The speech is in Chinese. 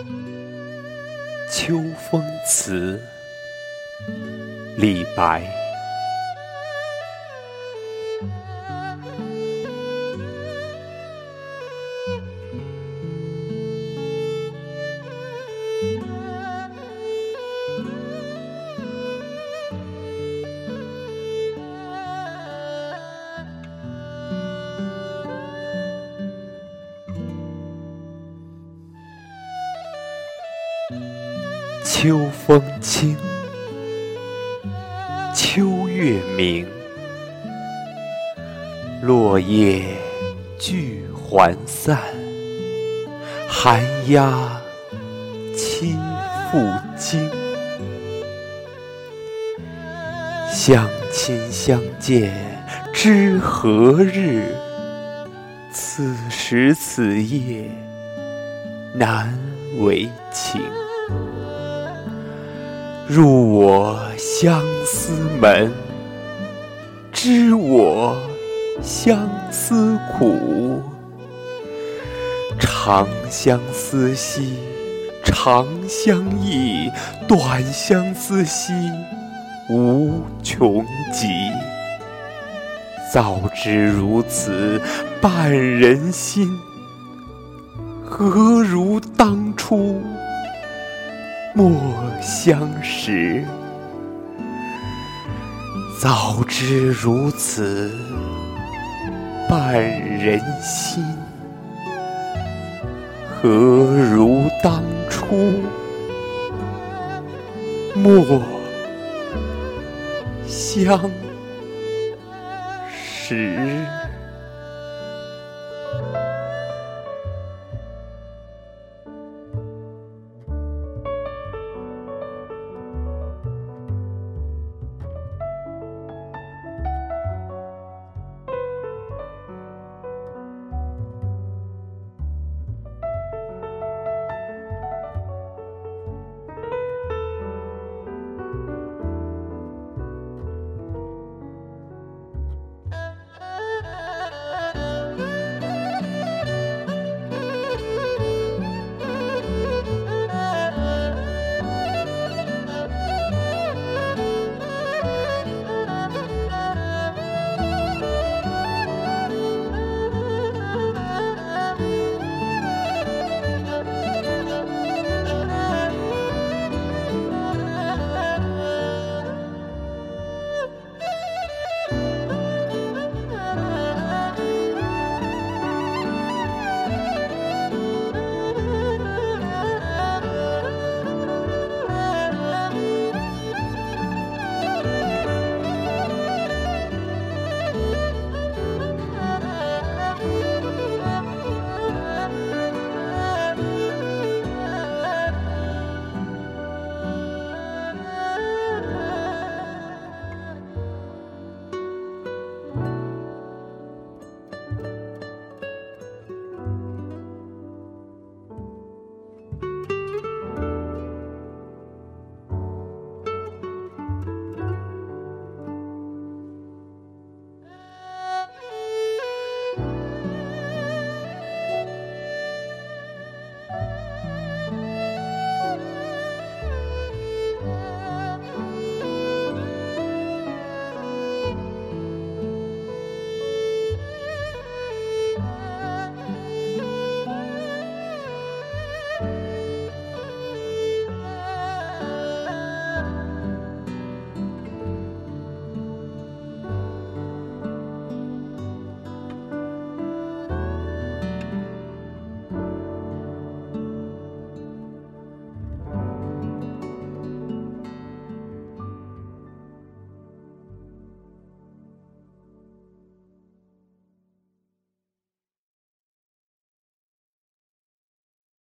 《秋风词》李白。秋风清，秋月明，落叶聚还散，寒鸦栖复惊。相亲相见知何日？此时此夜难为情。入我相思门，知我相思苦。长相思兮长相忆，短相思兮无穷极。早知如此绊人心，何如当初？莫相识，早知如此绊人心，何如当初莫相识？